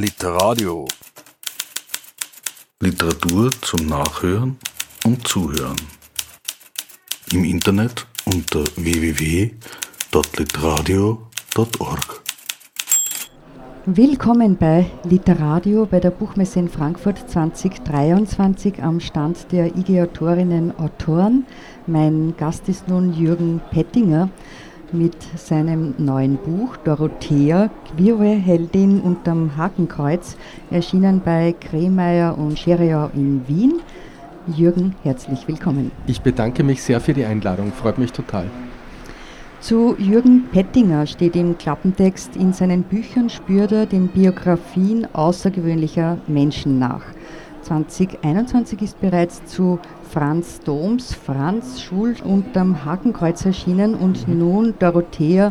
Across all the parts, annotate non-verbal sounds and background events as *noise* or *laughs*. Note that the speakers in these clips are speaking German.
Literadio. Literatur zum Nachhören und Zuhören. Im Internet unter www.literadio.org. Willkommen bei Literadio bei der Buchmesse in Frankfurt 2023 am Stand der IG Autorinnen Autoren. Mein Gast ist nun Jürgen Pettinger mit seinem neuen Buch Dorothea, queere Heldin unterm Hakenkreuz, erschienen bei Kremeyer und Scheriau in Wien. Jürgen, herzlich willkommen. Ich bedanke mich sehr für die Einladung, freut mich total. Zu Jürgen Pettinger steht im Klappentext, in seinen Büchern spürt er den Biografien außergewöhnlicher Menschen nach. 2021 ist bereits zu Franz Doms, Franz Schul unterm Hakenkreuz erschienen und mhm. nun Dorothea,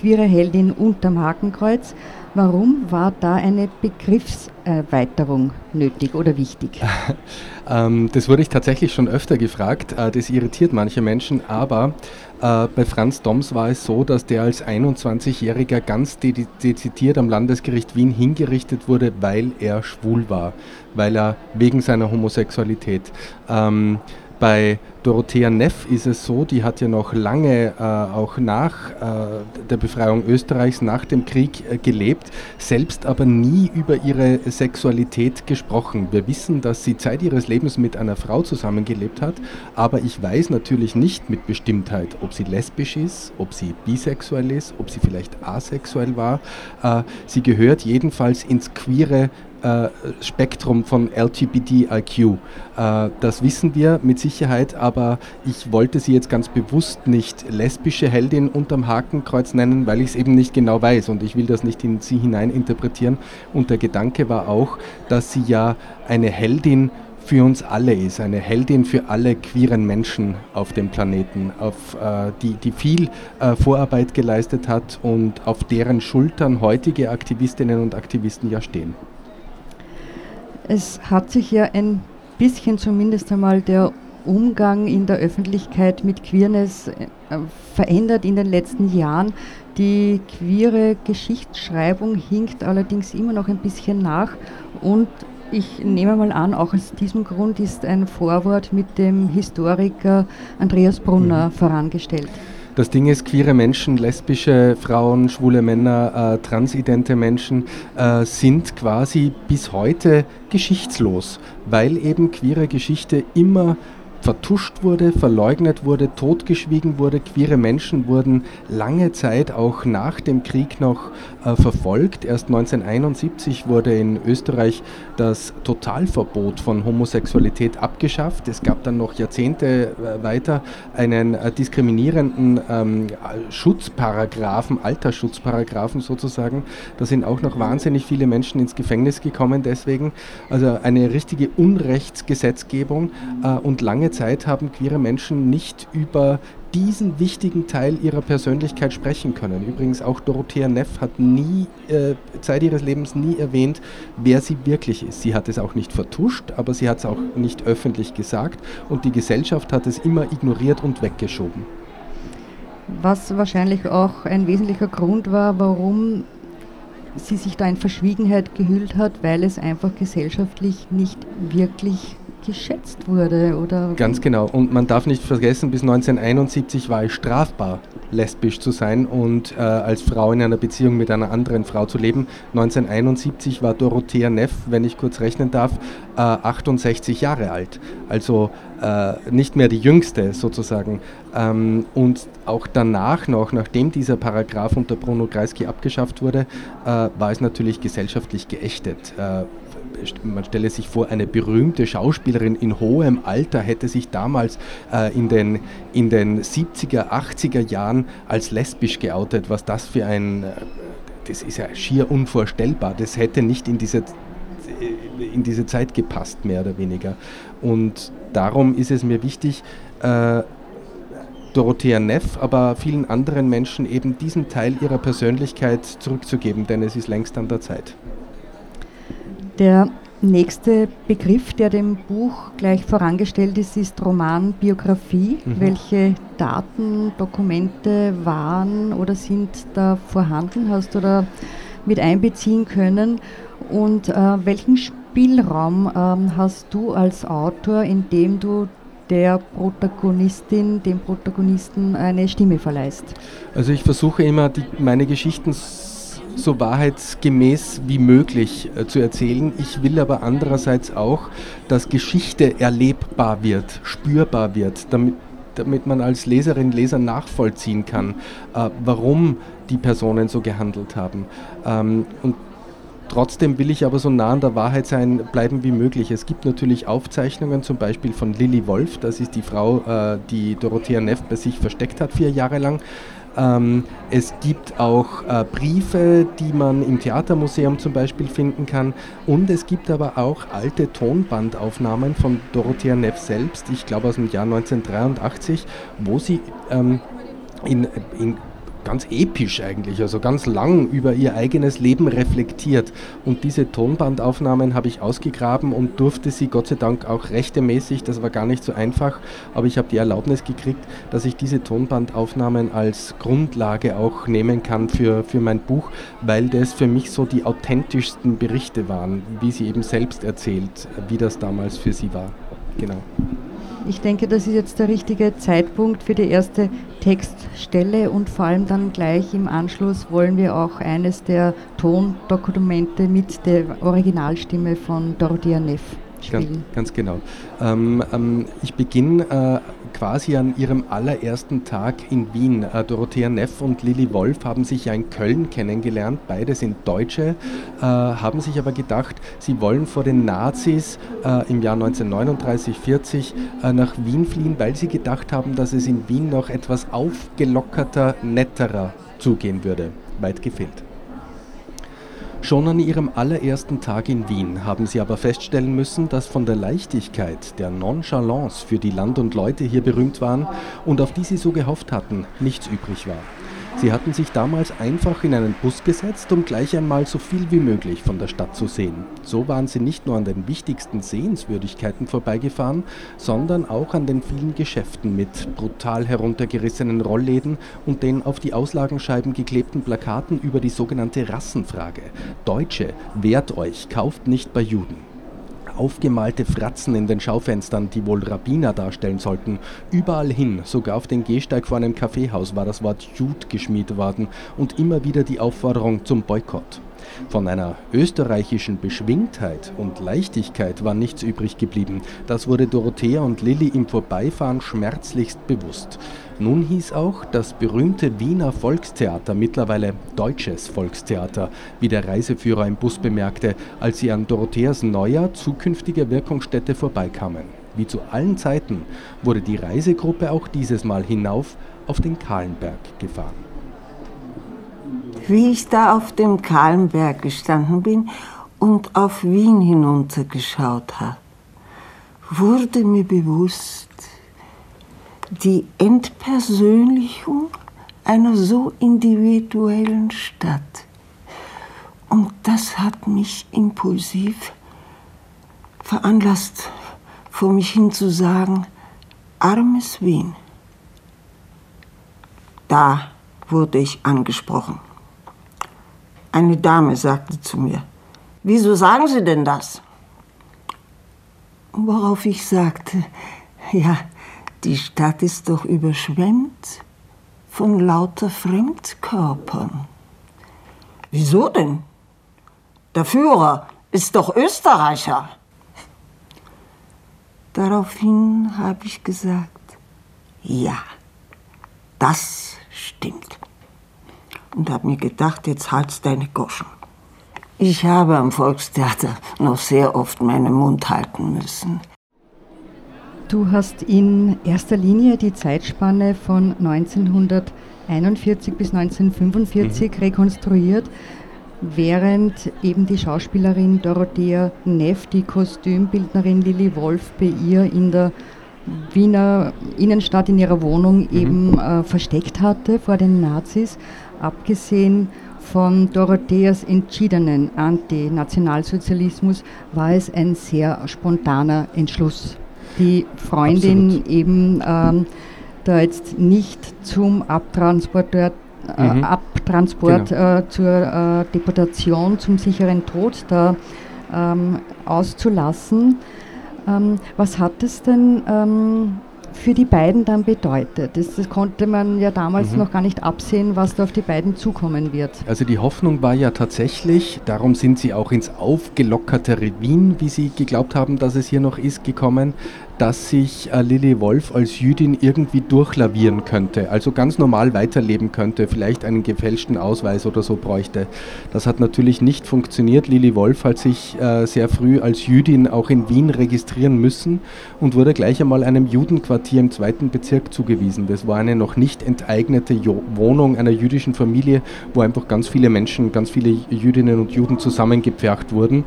queere Heldin unterm Hakenkreuz. Warum war da eine Begriffserweiterung nötig oder wichtig? *laughs* Ähm, das wurde ich tatsächlich schon öfter gefragt. Äh, das irritiert manche Menschen, aber äh, bei Franz Doms war es so, dass der als 21-Jähriger ganz dezidiert am Landesgericht Wien hingerichtet wurde, weil er schwul war, weil er wegen seiner Homosexualität. Ähm, bei Dorothea Neff ist es so, die hat ja noch lange, äh, auch nach äh, der Befreiung Österreichs, nach dem Krieg äh, gelebt, selbst aber nie über ihre Sexualität gesprochen. Wir wissen, dass sie Zeit ihres Lebens mit einer Frau zusammengelebt hat, aber ich weiß natürlich nicht mit Bestimmtheit, ob sie lesbisch ist, ob sie bisexuell ist, ob sie vielleicht asexuell war. Äh, sie gehört jedenfalls ins queere äh, Spektrum von LGBTIQ. Äh, das wissen wir mit Sicherheit, aber ich wollte sie jetzt ganz bewusst nicht lesbische Heldin unterm Hakenkreuz nennen, weil ich es eben nicht genau weiß und ich will das nicht in sie hinein interpretieren. Und der Gedanke war auch, dass sie ja eine Heldin für uns alle ist, eine Heldin für alle queeren Menschen auf dem Planeten, auf, äh, die, die viel äh, Vorarbeit geleistet hat und auf deren Schultern heutige Aktivistinnen und Aktivisten ja stehen. Es hat sich ja ein bisschen zumindest einmal der Umgang in der Öffentlichkeit mit Queerness äh, verändert in den letzten Jahren. Die queere Geschichtsschreibung hinkt allerdings immer noch ein bisschen nach und ich nehme mal an, auch aus diesem Grund ist ein Vorwort mit dem Historiker Andreas Brunner mhm. vorangestellt. Das Ding ist, queere Menschen, lesbische Frauen, schwule Männer, äh, transidente Menschen äh, sind quasi bis heute geschichtslos, weil eben queere Geschichte immer vertuscht wurde, verleugnet wurde, totgeschwiegen wurde. Queere Menschen wurden lange Zeit auch nach dem Krieg noch äh, verfolgt. Erst 1971 wurde in Österreich das Totalverbot von Homosexualität abgeschafft. Es gab dann noch Jahrzehnte äh, weiter einen äh, diskriminierenden ähm, Schutzparagraphen, Altersschutzparagraphen sozusagen. Da sind auch noch wahnsinnig viele Menschen ins Gefängnis gekommen deswegen. Also eine richtige Unrechtsgesetzgebung äh, und lange lange Zeit haben queere Menschen nicht über diesen wichtigen Teil ihrer Persönlichkeit sprechen können. Übrigens auch Dorothea Neff hat nie, äh, Zeit ihres Lebens nie erwähnt, wer sie wirklich ist. Sie hat es auch nicht vertuscht, aber sie hat es auch nicht öffentlich gesagt und die Gesellschaft hat es immer ignoriert und weggeschoben. Was wahrscheinlich auch ein wesentlicher Grund war, warum sie sich da in Verschwiegenheit gehüllt hat, weil es einfach gesellschaftlich nicht wirklich geschätzt wurde, oder? Ganz genau. Und man darf nicht vergessen, bis 1971 war es strafbar, lesbisch zu sein und äh, als Frau in einer Beziehung mit einer anderen Frau zu leben. 1971 war Dorothea Neff, wenn ich kurz rechnen darf, äh, 68 Jahre alt. Also äh, nicht mehr die jüngste sozusagen. Ähm, und auch danach noch, nachdem dieser Paragraph unter Bruno Kreisky abgeschafft wurde, äh, war es natürlich gesellschaftlich geächtet äh, man stelle sich vor, eine berühmte Schauspielerin in hohem Alter hätte sich damals äh, in, den, in den 70er, 80er Jahren als lesbisch geoutet. Was das für ein, äh, das ist ja schier unvorstellbar. Das hätte nicht in diese, in diese Zeit gepasst, mehr oder weniger. Und darum ist es mir wichtig, äh, Dorothea Neff, aber vielen anderen Menschen eben diesen Teil ihrer Persönlichkeit zurückzugeben, denn es ist längst an der Zeit. Der nächste Begriff, der dem Buch gleich vorangestellt ist, ist Romanbiografie. Mhm. Welche Daten, Dokumente waren oder sind da vorhanden? Hast du da mit einbeziehen können. Und äh, welchen Spielraum ähm, hast du als Autor, indem du der Protagonistin, dem Protagonisten eine Stimme verleihst? Also ich versuche immer, die, meine Geschichten so wahrheitsgemäß wie möglich äh, zu erzählen. Ich will aber andererseits auch, dass Geschichte erlebbar wird, spürbar wird, damit, damit man als Leserin, Leser nachvollziehen kann, äh, warum die Personen so gehandelt haben. Ähm, und Trotzdem will ich aber so nah an der Wahrheit sein bleiben wie möglich. Es gibt natürlich Aufzeichnungen, zum Beispiel von Lilly Wolf, das ist die Frau, äh, die Dorothea Neff bei sich versteckt hat, vier Jahre lang. Ähm, es gibt auch äh, Briefe, die man im Theatermuseum zum Beispiel finden kann. Und es gibt aber auch alte Tonbandaufnahmen von Dorothea Neff selbst, ich glaube aus dem Jahr 1983, wo sie ähm, in, in ganz episch eigentlich, also ganz lang über ihr eigenes Leben reflektiert. Und diese Tonbandaufnahmen habe ich ausgegraben und durfte sie Gott sei Dank auch rechtemäßig, das war gar nicht so einfach, aber ich habe die Erlaubnis gekriegt, dass ich diese Tonbandaufnahmen als Grundlage auch nehmen kann für, für mein Buch, weil das für mich so die authentischsten Berichte waren, wie sie eben selbst erzählt, wie das damals für sie war. Genau. Ich denke, das ist jetzt der richtige Zeitpunkt für die erste Textstelle und vor allem dann gleich im Anschluss wollen wir auch eines der Tondokumente mit der Originalstimme von Dorothea Neff spielen. Ganz, ganz genau. Ähm, ähm, ich beginne äh, quasi an ihrem allerersten Tag in Wien. Äh, Dorothea Neff und Lilly Wolf haben sich ja in Köln kennengelernt. Beide sind Deutsche, äh, haben sich aber gedacht, sie wollen vor den Nazis äh, im Jahr 1939, 40 äh, nach Wien fliehen, weil sie gedacht haben, dass es in Wien noch etwas aufgelockerter, netterer zugehen würde. Weit gefehlt. Schon an ihrem allerersten Tag in Wien haben sie aber feststellen müssen, dass von der Leichtigkeit, der Nonchalance, für die Land und Leute hier berühmt waren und auf die sie so gehofft hatten, nichts übrig war. Sie hatten sich damals einfach in einen Bus gesetzt, um gleich einmal so viel wie möglich von der Stadt zu sehen. So waren sie nicht nur an den wichtigsten Sehenswürdigkeiten vorbeigefahren, sondern auch an den vielen Geschäften mit brutal heruntergerissenen Rollläden und den auf die Auslagenscheiben geklebten Plakaten über die sogenannte Rassenfrage. Deutsche, wehrt euch, kauft nicht bei Juden aufgemalte Fratzen in den Schaufenstern, die wohl Rabbiner darstellen sollten. Überall hin, sogar auf den Gehsteig vor einem Kaffeehaus, war das Wort Jude geschmiedet worden und immer wieder die Aufforderung zum Boykott. Von einer österreichischen Beschwingtheit und Leichtigkeit war nichts übrig geblieben. Das wurde Dorothea und Lilly im Vorbeifahren schmerzlichst bewusst. Nun hieß auch das berühmte Wiener Volkstheater mittlerweile Deutsches Volkstheater, wie der Reiseführer im Bus bemerkte, als sie an Dorotheas neuer zukünftiger Wirkungsstätte vorbeikamen. Wie zu allen Zeiten wurde die Reisegruppe auch dieses Mal hinauf auf den Kahlenberg gefahren. Wie ich da auf dem Kahlenberg gestanden bin und auf Wien hinuntergeschaut habe, wurde mir bewusst, die Entpersönlichung einer so individuellen Stadt. Und das hat mich impulsiv veranlasst, vor mich hin zu sagen, armes Wien. Da wurde ich angesprochen. Eine Dame sagte zu mir, wieso sagen Sie denn das? Worauf ich sagte, ja, die Stadt ist doch überschwemmt von lauter Fremdkörpern. Wieso denn? Der Führer ist doch Österreicher. Daraufhin habe ich gesagt, ja, das stimmt. Und habe mir gedacht, jetzt halt's deine Goschen. Ich habe am Volkstheater noch sehr oft meinen Mund halten müssen. Du hast in erster Linie die Zeitspanne von 1941 bis 1945 mhm. rekonstruiert, während eben die Schauspielerin Dorothea Neff die Kostümbildnerin Lilly Wolf bei ihr in der Wiener Innenstadt in ihrer Wohnung mhm. eben äh, versteckt hatte vor den Nazis. Abgesehen von Dorotheas entschiedenen Antinationalsozialismus war es ein sehr spontaner Entschluss die Freundin Absolut. eben ähm, da jetzt nicht zum Abtransporteur, äh, mhm. Transport genau. äh, zur äh, Deportation zum sicheren Tod da ähm, auszulassen. Ähm, was hat es denn ähm, für die beiden dann bedeutet. Das, das konnte man ja damals mhm. noch gar nicht absehen, was da auf die beiden zukommen wird. Also die Hoffnung war ja tatsächlich, darum sind sie auch ins aufgelockerte Wien, wie sie geglaubt haben, dass es hier noch ist, gekommen, dass sich äh, Lilly Wolf als Jüdin irgendwie durchlavieren könnte, also ganz normal weiterleben könnte, vielleicht einen gefälschten Ausweis oder so bräuchte. Das hat natürlich nicht funktioniert. Lilly Wolf hat sich äh, sehr früh als Jüdin auch in Wien registrieren müssen und wurde gleich einmal einem Judenquartier im zweiten Bezirk zugewiesen. Das war eine noch nicht enteignete jo Wohnung einer jüdischen Familie, wo einfach ganz viele Menschen, ganz viele Jüdinnen und Juden zusammengepfercht wurden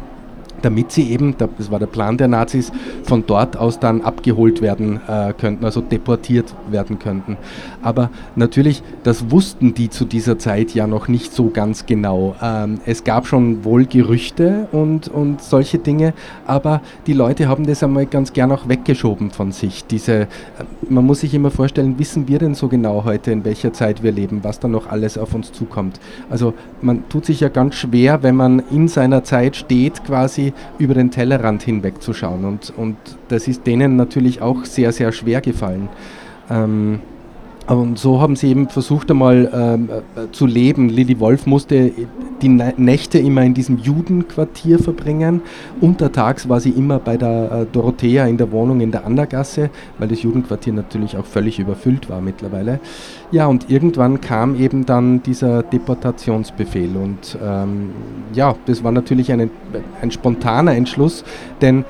damit sie eben, das war der Plan der Nazis, von dort aus dann abgeholt werden äh, könnten, also deportiert werden könnten. Aber natürlich, das wussten die zu dieser Zeit ja noch nicht so ganz genau. Ähm, es gab schon wohl Gerüchte und, und solche Dinge, aber die Leute haben das einmal ganz gern auch weggeschoben von sich. Diese, äh, man muss sich immer vorstellen, wissen wir denn so genau heute, in welcher Zeit wir leben, was da noch alles auf uns zukommt? Also man tut sich ja ganz schwer, wenn man in seiner Zeit steht, quasi über den Tellerrand hinwegzuschauen. Und, und das ist denen natürlich auch sehr, sehr schwer gefallen. Ähm, und so haben sie eben versucht einmal ähm, äh, zu leben. Lilly Wolf musste die Nächte immer in diesem Judenquartier verbringen. Untertags war sie immer bei der äh, Dorothea in der Wohnung in der Andergasse, weil das Judenquartier natürlich auch völlig überfüllt war mittlerweile. Ja, und irgendwann kam eben dann dieser Deportationsbefehl. Und ähm, ja, das war natürlich ein, ein spontaner Entschluss, denn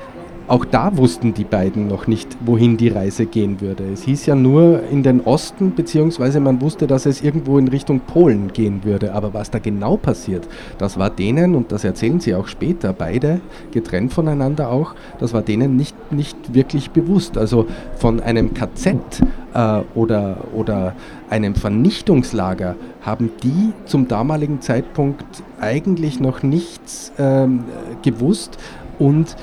auch da wussten die beiden noch nicht, wohin die Reise gehen würde. Es hieß ja nur in den Osten, beziehungsweise man wusste, dass es irgendwo in Richtung Polen gehen würde. Aber was da genau passiert, das war denen, und das erzählen sie auch später, beide getrennt voneinander auch, das war denen nicht, nicht wirklich bewusst. Also von einem KZ äh, oder, oder einem Vernichtungslager haben die zum damaligen Zeitpunkt eigentlich noch nichts ähm, gewusst und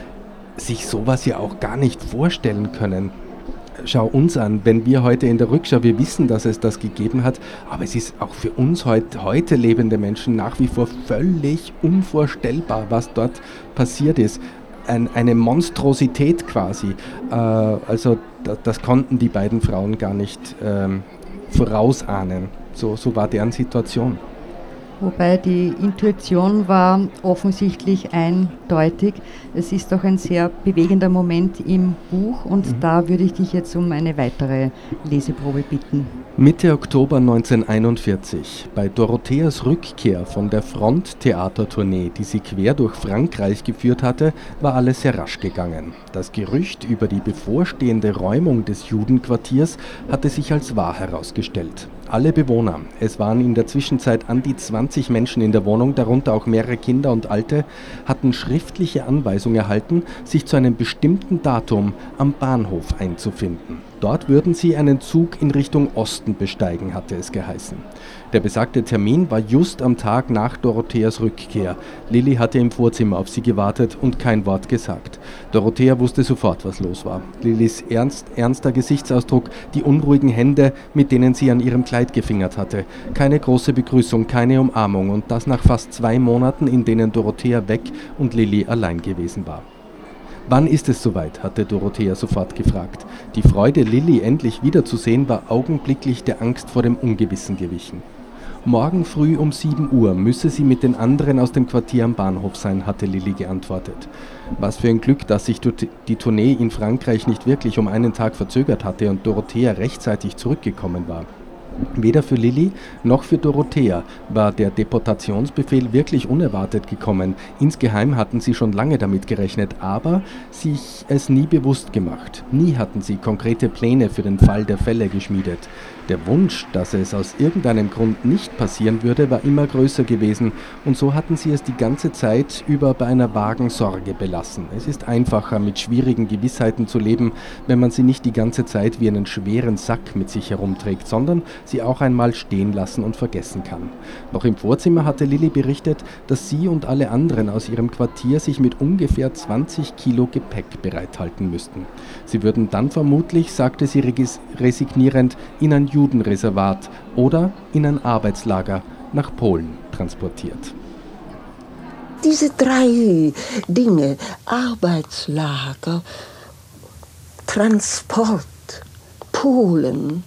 sich sowas ja auch gar nicht vorstellen können. Schau uns an, wenn wir heute in der Rückschau, wir wissen, dass es das gegeben hat, aber es ist auch für uns heut, heute lebende Menschen nach wie vor völlig unvorstellbar, was dort passiert ist. Ein, eine Monstrosität quasi. Äh, also das, das, konnten die beiden Frauen gar nicht ähm, vorausahnen. So, so war deren Situation. Wobei die Intuition war offensichtlich eindeutig. Es ist doch ein sehr bewegender Moment im Buch und mhm. da würde ich dich jetzt um eine weitere Leseprobe bitten. Mitte Oktober 1941, bei Dorotheas Rückkehr von der Fronttheatertournee, die sie quer durch Frankreich geführt hatte, war alles sehr rasch gegangen. Das Gerücht über die bevorstehende Räumung des Judenquartiers hatte sich als wahr herausgestellt. Alle Bewohner, es waren in der Zwischenzeit an die 20 Menschen in der Wohnung, darunter auch mehrere Kinder und Alte, hatten schriftliche Anweisung erhalten, sich zu einem bestimmten Datum am Bahnhof einzufinden. Dort würden sie einen Zug in Richtung Osten besteigen, hatte es geheißen. Der besagte Termin war just am Tag nach Dorotheas Rückkehr. Lilly hatte im Vorzimmer auf sie gewartet und kein Wort gesagt. Dorothea wusste sofort, was los war. Lillys ernst, ernster Gesichtsausdruck, die unruhigen Hände, mit denen sie an ihrem Kleid gefingert hatte. Keine große Begrüßung, keine Umarmung und das nach fast zwei Monaten, in denen Dorothea weg und Lilly allein gewesen war. Wann ist es soweit? hatte Dorothea sofort gefragt. Die Freude, Lilly endlich wiederzusehen, war augenblicklich der Angst vor dem Ungewissen gewichen. Morgen früh um 7 Uhr müsse sie mit den anderen aus dem Quartier am Bahnhof sein, hatte Lilly geantwortet. Was für ein Glück, dass sich die Tournee in Frankreich nicht wirklich um einen Tag verzögert hatte und Dorothea rechtzeitig zurückgekommen war. Weder für Lilly noch für Dorothea war der Deportationsbefehl wirklich unerwartet gekommen. Insgeheim hatten sie schon lange damit gerechnet, aber sich es nie bewusst gemacht. Nie hatten sie konkrete Pläne für den Fall der Fälle geschmiedet. Der Wunsch, dass es aus irgendeinem Grund nicht passieren würde, war immer größer gewesen, und so hatten sie es die ganze Zeit über bei einer vagen Sorge belassen. Es ist einfacher, mit schwierigen Gewissheiten zu leben, wenn man sie nicht die ganze Zeit wie einen schweren Sack mit sich herumträgt, sondern sie auch einmal stehen lassen und vergessen kann. Noch im Vorzimmer hatte Lilly berichtet, dass sie und alle anderen aus ihrem Quartier sich mit ungefähr 20 Kilo Gepäck bereithalten müssten. Sie würden dann vermutlich, sagte sie resignierend, in ein Judenreservat oder in ein Arbeitslager nach Polen transportiert. Diese drei Dinge, Arbeitslager, Transport, Polen,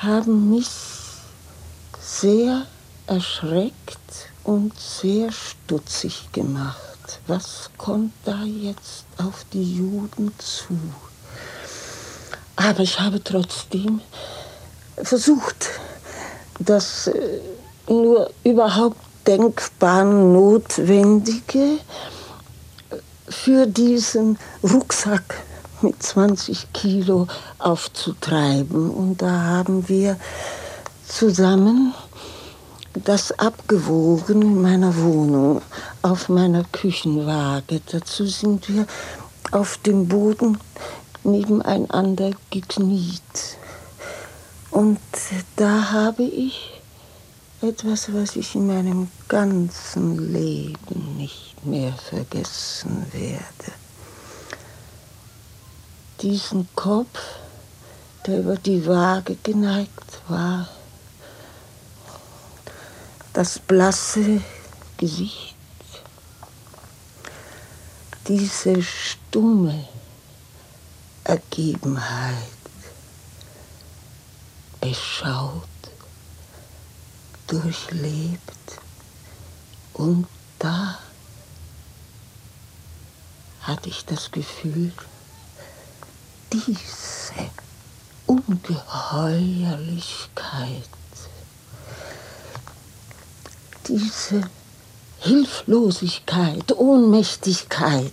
haben mich sehr erschreckt und sehr stutzig gemacht. Was kommt da jetzt auf die Juden zu? Aber ich habe trotzdem versucht, das äh, nur überhaupt denkbar Notwendige für diesen Rucksack mit 20 Kilo aufzutreiben. Und da haben wir zusammen das abgewogen in meiner Wohnung auf meiner Küchenwaage. Dazu sind wir auf dem Boden nebeneinander gekniet. Und da habe ich etwas, was ich in meinem ganzen Leben nicht mehr vergessen werde. Diesen Kopf, der über die Waage geneigt war, das blasse Gesicht, diese stumme Ergebenheit. Es schaut durchlebt. Und da hatte ich das Gefühl, diese Ungeheuerlichkeit, diese Hilflosigkeit, Ohnmächtigkeit,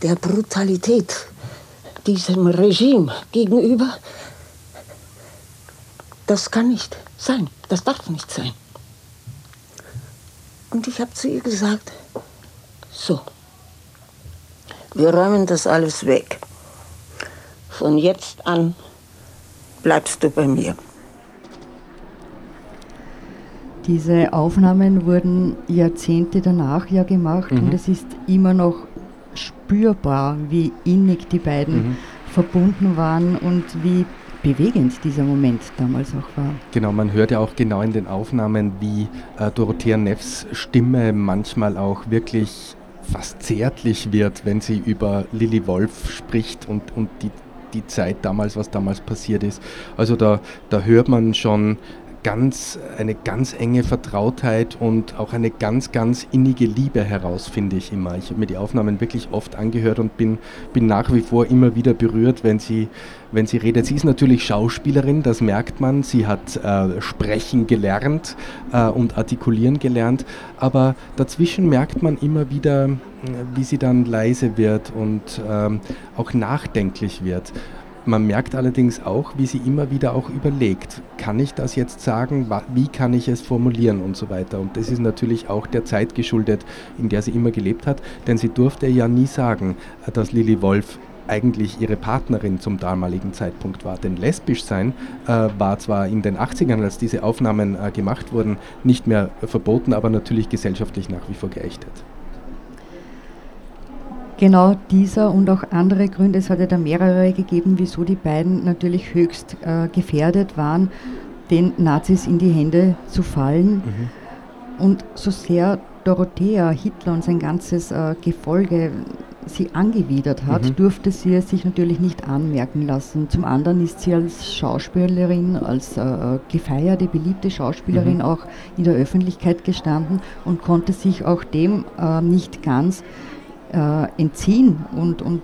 der Brutalität diesem Regime gegenüber, das kann nicht sein. Das darf nicht sein. Und ich habe zu ihr gesagt, so, wir räumen das alles weg. Von jetzt an bleibst du bei mir. Diese Aufnahmen wurden Jahrzehnte danach ja gemacht mhm. und es ist immer noch spürbar, wie innig die beiden mhm. verbunden waren und wie bewegend dieser Moment damals auch war. Genau, man hört ja auch genau in den Aufnahmen, wie äh, Dorothea Neffs Stimme manchmal auch wirklich fast zärtlich wird, wenn sie über Lilly Wolf spricht und, und die, die Zeit damals, was damals passiert ist. Also da, da hört man schon ganz, eine ganz enge Vertrautheit und auch eine ganz, ganz innige Liebe heraus, finde ich immer. Ich habe mir die Aufnahmen wirklich oft angehört und bin, bin nach wie vor immer wieder berührt, wenn sie, wenn sie redet. Sie ist natürlich Schauspielerin, das merkt man. Sie hat äh, sprechen gelernt äh, und artikulieren gelernt, aber dazwischen merkt man immer wieder, wie sie dann leise wird und ähm, auch nachdenklich wird. Man merkt allerdings auch, wie sie immer wieder auch überlegt, kann ich das jetzt sagen, wie kann ich es formulieren und so weiter. Und das ist natürlich auch der Zeit geschuldet, in der sie immer gelebt hat, denn sie durfte ja nie sagen, dass Lilly Wolf eigentlich ihre Partnerin zum damaligen Zeitpunkt war. Denn lesbisch sein äh, war zwar in den 80ern, als diese Aufnahmen äh, gemacht wurden, nicht mehr verboten, aber natürlich gesellschaftlich nach wie vor geächtet. Genau dieser und auch andere Gründe, es hat ja da mehrere gegeben, wieso die beiden natürlich höchst äh, gefährdet waren, den Nazis in die Hände zu fallen. Mhm. Und so sehr Dorothea, Hitler und sein ganzes äh, Gefolge sie angewidert hat, mhm. durfte sie es sich natürlich nicht anmerken lassen. Zum anderen ist sie als Schauspielerin, als äh, gefeierte, beliebte Schauspielerin mhm. auch in der Öffentlichkeit gestanden und konnte sich auch dem äh, nicht ganz äh, entziehen und, und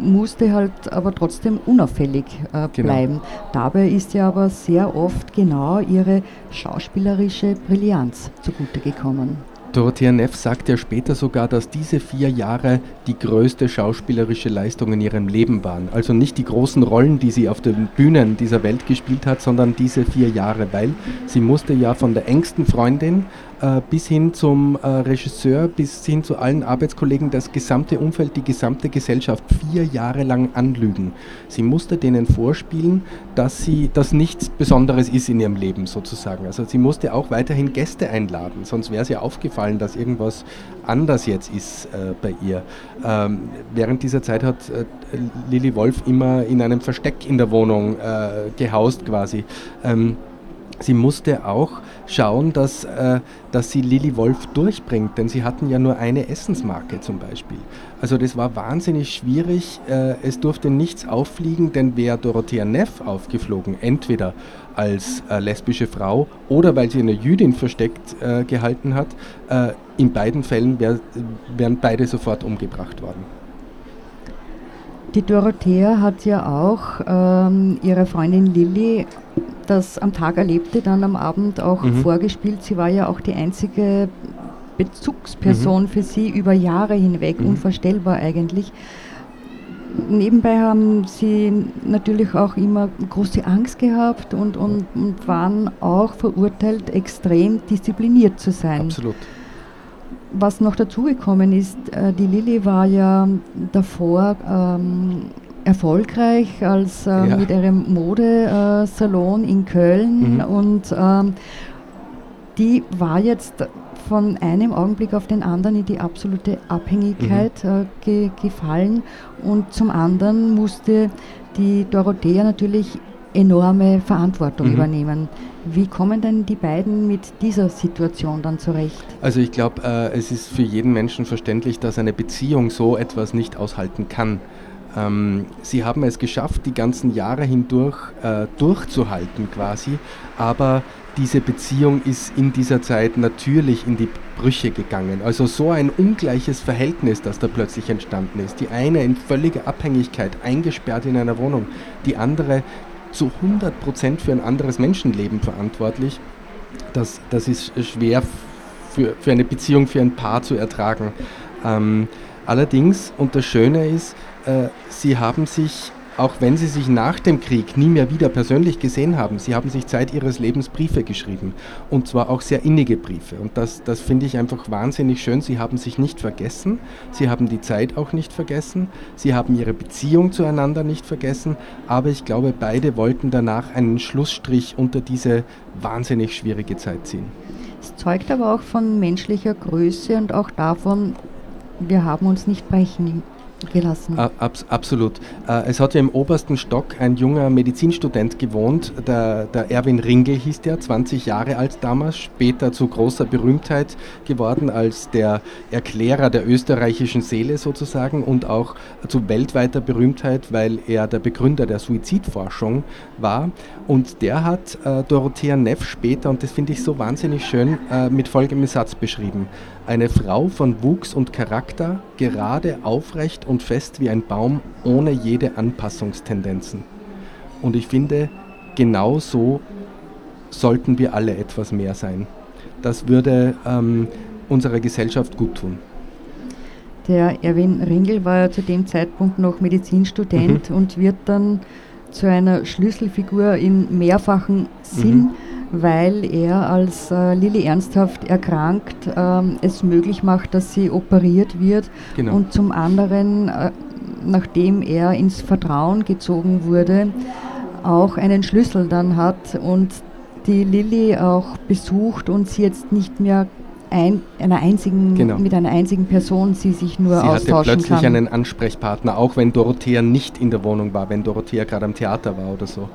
musste halt aber trotzdem unauffällig äh, genau. bleiben. Dabei ist ja aber sehr oft genau ihre schauspielerische Brillanz zugute gekommen. Dorothea Neff sagt ja später sogar, dass diese vier Jahre die größte schauspielerische Leistung in ihrem Leben waren. Also nicht die großen Rollen, die sie auf den Bühnen dieser Welt gespielt hat, sondern diese vier Jahre, weil sie musste ja von der engsten Freundin äh, bis hin zum äh, Regisseur, bis hin zu allen Arbeitskollegen, das gesamte Umfeld, die gesamte Gesellschaft vier Jahre lang anlügen. Sie musste denen vorspielen, dass sie, dass nichts Besonderes ist in ihrem Leben sozusagen. Also sie musste auch weiterhin Gäste einladen, sonst wäre es ja aufgefallen, dass irgendwas anders jetzt ist äh, bei ihr. Ähm, während dieser Zeit hat äh, Lilly Wolf immer in einem Versteck in der Wohnung äh, gehaust quasi. Ähm, sie musste auch schauen, dass, äh, dass sie Lilly Wolf durchbringt, denn sie hatten ja nur eine Essensmarke zum Beispiel. Also das war wahnsinnig schwierig. Äh, es durfte nichts auffliegen, denn wäre Dorothea Neff aufgeflogen, entweder als äh, lesbische Frau oder weil sie eine Jüdin versteckt äh, gehalten hat, äh, in beiden Fällen wär, wären beide sofort umgebracht worden. Die Dorothea hat ja auch ähm, ihre Freundin Lilly das am Tag erlebte, dann am Abend auch mhm. vorgespielt. Sie war ja auch die einzige Bezugsperson mhm. für sie über Jahre hinweg, mhm. unvorstellbar eigentlich. Nebenbei haben sie natürlich auch immer große Angst gehabt und, und, und waren auch verurteilt, extrem diszipliniert zu sein. Absolut. Was noch dazugekommen ist, äh, die Lilly war ja davor ähm, erfolgreich als äh, ja. mit ihrem Modesalon in Köln mhm. und ähm, die war jetzt von einem Augenblick auf den anderen in die absolute Abhängigkeit mhm. äh, ge gefallen und zum anderen musste die Dorothea natürlich enorme Verantwortung mhm. übernehmen. Wie kommen denn die beiden mit dieser Situation dann zurecht? Also ich glaube, äh, es ist für jeden Menschen verständlich, dass eine Beziehung so etwas nicht aushalten kann. Ähm, sie haben es geschafft, die ganzen Jahre hindurch äh, durchzuhalten quasi, aber diese Beziehung ist in dieser Zeit natürlich in die Brüche gegangen. Also so ein ungleiches Verhältnis, das da plötzlich entstanden ist. Die eine in völliger Abhängigkeit, eingesperrt in einer Wohnung, die andere zu 100 Prozent für ein anderes Menschenleben verantwortlich. Das, das ist schwer für, für eine Beziehung, für ein Paar zu ertragen. Ähm, allerdings, und das Schöne ist, äh, sie haben sich auch wenn sie sich nach dem Krieg nie mehr wieder persönlich gesehen haben, sie haben sich Zeit ihres Lebens Briefe geschrieben. Und zwar auch sehr innige Briefe. Und das, das finde ich einfach wahnsinnig schön. Sie haben sich nicht vergessen, sie haben die Zeit auch nicht vergessen, sie haben ihre Beziehung zueinander nicht vergessen, aber ich glaube, beide wollten danach einen Schlussstrich unter diese wahnsinnig schwierige Zeit ziehen. Es zeugt aber auch von menschlicher Größe und auch davon, wir haben uns nicht brechen gelassen. Abs absolut. Äh, es hat ja im obersten Stock ein junger Medizinstudent gewohnt, der, der Erwin Ringel hieß der, 20 Jahre alt damals, später zu großer Berühmtheit geworden als der Erklärer der österreichischen Seele sozusagen und auch zu weltweiter Berühmtheit, weil er der Begründer der Suizidforschung war. Und der hat äh, Dorothea Neff später, und das finde ich so wahnsinnig schön, äh, mit folgendem Satz beschrieben. Eine Frau von Wuchs und Charakter, gerade, aufrecht und fest wie ein Baum, ohne jede Anpassungstendenzen. Und ich finde, genau so sollten wir alle etwas mehr sein. Das würde ähm, unserer Gesellschaft gut tun. Der Erwin Ringel war ja zu dem Zeitpunkt noch Medizinstudent mhm. und wird dann zu einer Schlüsselfigur in mehrfachen Sinn. Mhm weil er als äh, Lilly ernsthaft erkrankt ähm, es möglich macht, dass sie operiert wird genau. und zum anderen, äh, nachdem er ins Vertrauen gezogen wurde, auch einen Schlüssel dann hat und die Lilly auch besucht und sie jetzt nicht mehr ein, einer einzigen, genau. mit einer einzigen Person sie sich nur sie austauschen hatte plötzlich kann. einen Ansprechpartner, auch wenn Dorothea nicht in der Wohnung war, wenn Dorothea gerade am Theater war oder so.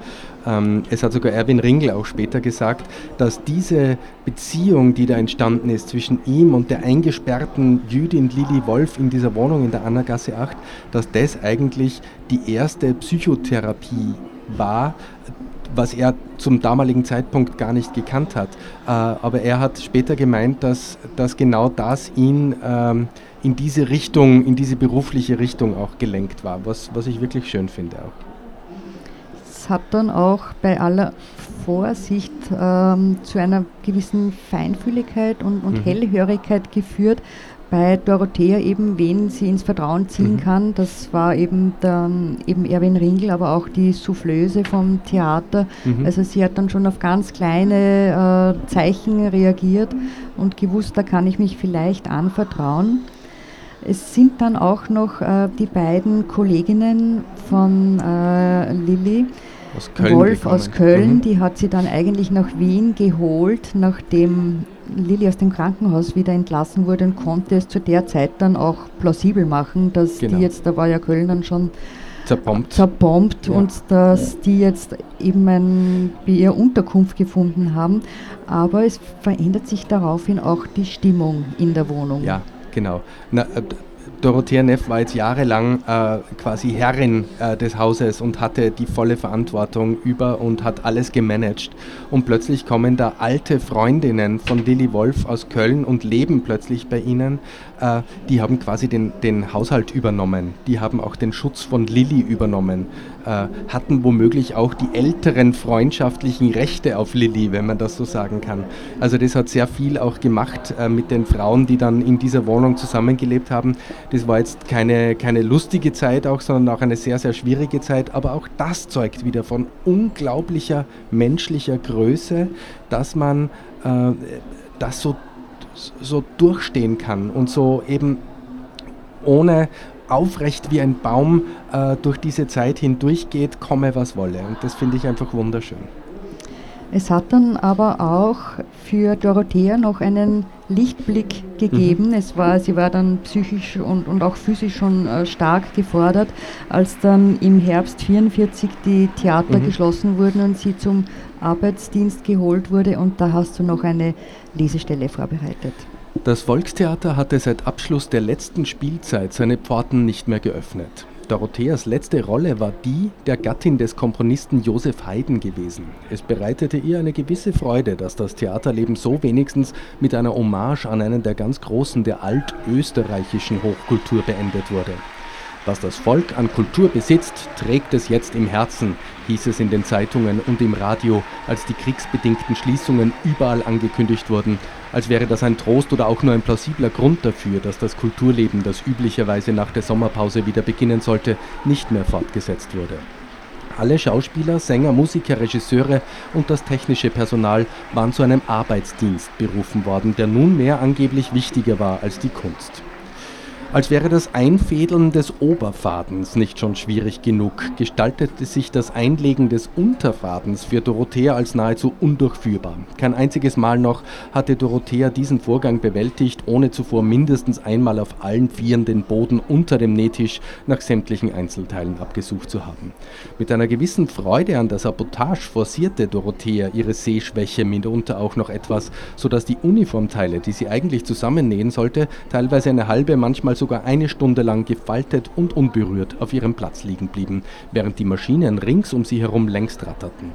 Ähm, es hat sogar Erwin Ringel auch später gesagt, dass diese Beziehung, die da entstanden ist zwischen ihm und der eingesperrten Jüdin Lili Wolf in dieser Wohnung in der Annagasse 8, dass das eigentlich die erste Psychotherapie war, was er zum damaligen Zeitpunkt gar nicht gekannt hat. Äh, aber er hat später gemeint, dass, dass genau das ihn ähm, in diese Richtung, in diese berufliche Richtung auch gelenkt war, was, was ich wirklich schön finde auch. Es hat dann auch bei aller Vorsicht ähm, zu einer gewissen Feinfühligkeit und, und mhm. Hellhörigkeit geführt, bei Dorothea eben, wen sie ins Vertrauen ziehen mhm. kann. Das war eben dann eben Erwin Ringel, aber auch die Soufflöse vom Theater. Mhm. Also sie hat dann schon auf ganz kleine äh, Zeichen reagiert und gewusst, da kann ich mich vielleicht anvertrauen. Es sind dann auch noch äh, die beiden Kolleginnen von äh, Lilly, aus Wolf gekommen. aus Köln, mhm. die hat sie dann eigentlich nach Wien geholt, nachdem Lilly aus dem Krankenhaus wieder entlassen wurde und konnte es zu der Zeit dann auch plausibel machen, dass genau. die jetzt, da war ja Köln dann schon zerbombt, zerbombt ja. und dass die jetzt eben ein, wie ihr Unterkunft gefunden haben. Aber es verändert sich daraufhin auch die Stimmung in der Wohnung. Ja, genau. Na, äh, Dorothea Neff war jetzt jahrelang äh, quasi Herrin äh, des Hauses und hatte die volle Verantwortung über und hat alles gemanagt. Und plötzlich kommen da alte Freundinnen von Lilly Wolf aus Köln und leben plötzlich bei ihnen. Äh, die haben quasi den, den Haushalt übernommen. Die haben auch den Schutz von Lilly übernommen. Äh, hatten womöglich auch die älteren freundschaftlichen Rechte auf Lilly, wenn man das so sagen kann. Also das hat sehr viel auch gemacht äh, mit den Frauen, die dann in dieser Wohnung zusammengelebt haben das war jetzt keine, keine lustige Zeit auch, sondern auch eine sehr, sehr schwierige Zeit. Aber auch das zeugt wieder von unglaublicher menschlicher Größe, dass man äh, das so, so durchstehen kann und so eben ohne aufrecht wie ein Baum äh, durch diese Zeit hindurchgeht, komme was wolle. Und das finde ich einfach wunderschön. Es hat dann aber auch für Dorothea noch einen Lichtblick gegeben. Mhm. Es war, sie war dann psychisch und, und auch physisch schon äh, stark gefordert, als dann im Herbst 44 die Theater mhm. geschlossen wurden und sie zum Arbeitsdienst geholt wurde. Und da hast du noch eine Lesestelle vorbereitet. Das Volkstheater hatte seit Abschluss der letzten Spielzeit seine Pforten nicht mehr geöffnet. Dorotheas letzte Rolle war die der Gattin des Komponisten Josef Haydn gewesen. Es bereitete ihr eine gewisse Freude, dass das Theaterleben so wenigstens mit einer Hommage an einen der ganz Großen der altösterreichischen Hochkultur beendet wurde. Was das Volk an Kultur besitzt, trägt es jetzt im Herzen, hieß es in den Zeitungen und im Radio, als die kriegsbedingten Schließungen überall angekündigt wurden, als wäre das ein Trost oder auch nur ein plausibler Grund dafür, dass das Kulturleben, das üblicherweise nach der Sommerpause wieder beginnen sollte, nicht mehr fortgesetzt wurde. Alle Schauspieler, Sänger, Musiker, Regisseure und das technische Personal waren zu einem Arbeitsdienst berufen worden, der nunmehr angeblich wichtiger war als die Kunst. Als wäre das Einfädeln des Oberfadens nicht schon schwierig genug, gestaltete sich das Einlegen des Unterfadens für Dorothea als nahezu undurchführbar. Kein einziges Mal noch hatte Dorothea diesen Vorgang bewältigt, ohne zuvor mindestens einmal auf allen Vieren den Boden unter dem Nähtisch nach sämtlichen Einzelteilen abgesucht zu haben. Mit einer gewissen Freude an der Sabotage forcierte Dorothea ihre Sehschwäche mitunter auch noch etwas, sodass die Uniformteile, die sie eigentlich zusammennähen sollte, teilweise eine halbe, manchmal sogar eine Stunde lang gefaltet und unberührt auf ihrem Platz liegen blieben, während die Maschinen rings um sie herum längst ratterten.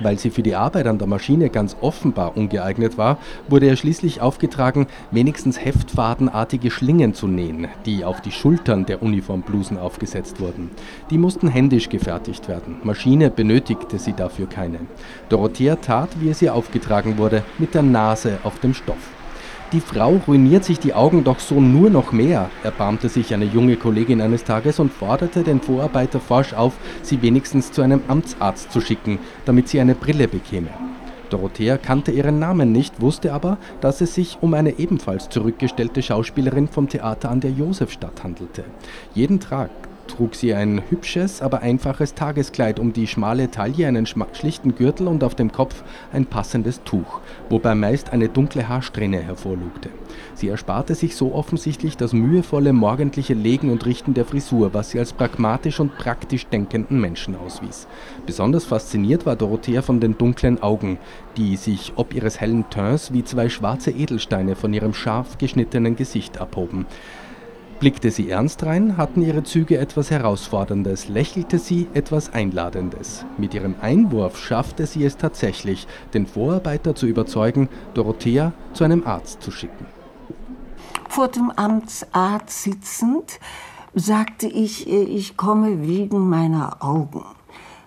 Weil sie für die Arbeit an der Maschine ganz offenbar ungeeignet war, wurde ihr schließlich aufgetragen, wenigstens heftfadenartige Schlingen zu nähen, die auf die Schultern der Uniformblusen aufgesetzt wurden. Die mussten händisch gefertigt werden. Maschine benötigte sie dafür keine. Dorothea tat, wie es ihr aufgetragen wurde, mit der Nase auf dem Stoff. Die Frau ruiniert sich die Augen doch so nur noch mehr, erbarmte sich eine junge Kollegin eines Tages und forderte den Vorarbeiter forsch auf, sie wenigstens zu einem Amtsarzt zu schicken, damit sie eine Brille bekäme. Dorothea kannte ihren Namen nicht, wusste aber, dass es sich um eine ebenfalls zurückgestellte Schauspielerin vom Theater an der Josefstadt handelte. Jeden Tag trug sie ein hübsches, aber einfaches Tageskleid, um die schmale Taille einen schlichten Gürtel und auf dem Kopf ein passendes Tuch, wobei meist eine dunkle Haarsträhne hervorlugte. Sie ersparte sich so offensichtlich das mühevolle morgendliche Legen und Richten der Frisur, was sie als pragmatisch und praktisch denkenden Menschen auswies. Besonders fasziniert war Dorothea von den dunklen Augen, die sich ob ihres hellen Teints wie zwei schwarze Edelsteine von ihrem scharf geschnittenen Gesicht abhoben. Blickte sie ernst rein, hatten ihre Züge etwas Herausforderndes, lächelte sie etwas Einladendes. Mit ihrem Einwurf schaffte sie es tatsächlich, den Vorarbeiter zu überzeugen, Dorothea zu einem Arzt zu schicken. Vor dem Amtsarzt sitzend sagte ich, ich komme wegen meiner Augen.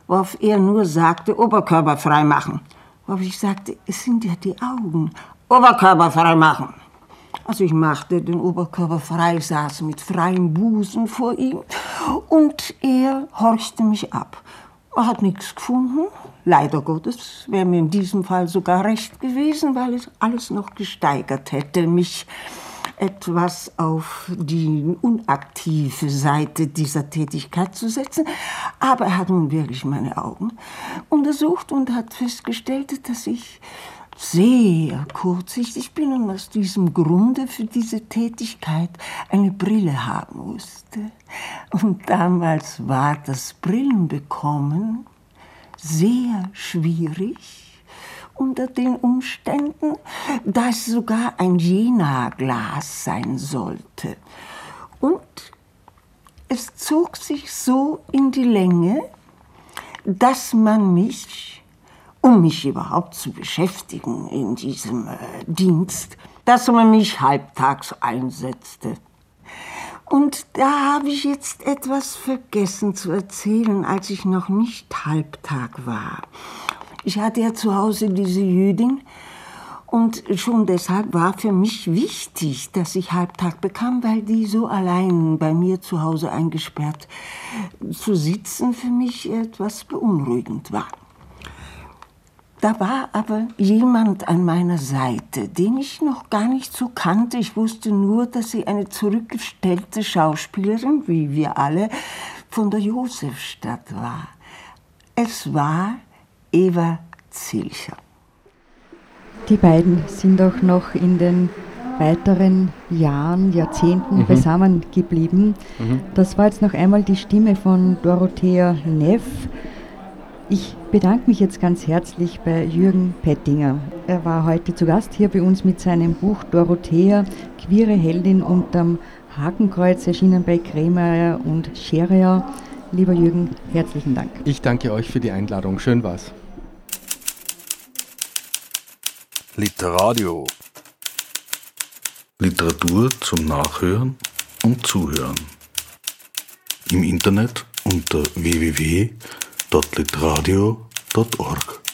Worauf er nur sagte, Oberkörper frei machen. Worauf ich sagte, es sind ja die Augen. Oberkörper frei machen. Also ich machte den Oberkörper frei, saß mit freiem Busen vor ihm und er horchte mich ab. Er hat nichts gefunden. Leider Gottes wäre mir in diesem Fall sogar recht gewesen, weil es alles noch gesteigert hätte, mich etwas auf die unaktive Seite dieser Tätigkeit zu setzen. Aber er hat nun wirklich meine Augen untersucht und hat festgestellt, dass ich sehr kurzsichtig bin und aus diesem Grunde für diese Tätigkeit eine Brille haben musste. Und damals war das Brillenbekommen sehr schwierig unter den Umständen, da es sogar ein Jena-Glas sein sollte. Und es zog sich so in die Länge, dass man mich, um mich überhaupt zu beschäftigen in diesem äh, Dienst, dass man mich halbtags einsetzte. Und da habe ich jetzt etwas vergessen zu erzählen, als ich noch nicht Halbtag war. Ich hatte ja zu Hause diese Jüdin und schon deshalb war für mich wichtig, dass ich Halbtag bekam, weil die so allein bei mir zu Hause eingesperrt zu sitzen für mich etwas beunruhigend war. Da war aber jemand an meiner Seite, den ich noch gar nicht so kannte. Ich wusste nur, dass sie eine zurückgestellte Schauspielerin, wie wir alle, von der Josefstadt war. Es war Eva Zilcher. Die beiden sind auch noch in den weiteren Jahren, Jahrzehnten mhm. beisammen geblieben. Mhm. Das war jetzt noch einmal die Stimme von Dorothea Neff. Ich bedanke mich jetzt ganz herzlich bei Jürgen Pettinger. Er war heute zu Gast hier bei uns mit seinem Buch Dorothea, queere Heldin unterm Hakenkreuz, erschienen bei Kremer und Scherer. Lieber Jürgen, herzlichen Dank. Ich danke euch für die Einladung. Schön war's. Literadio. Literatur zum Nachhören und Zuhören. Im Internet unter www.litradio.org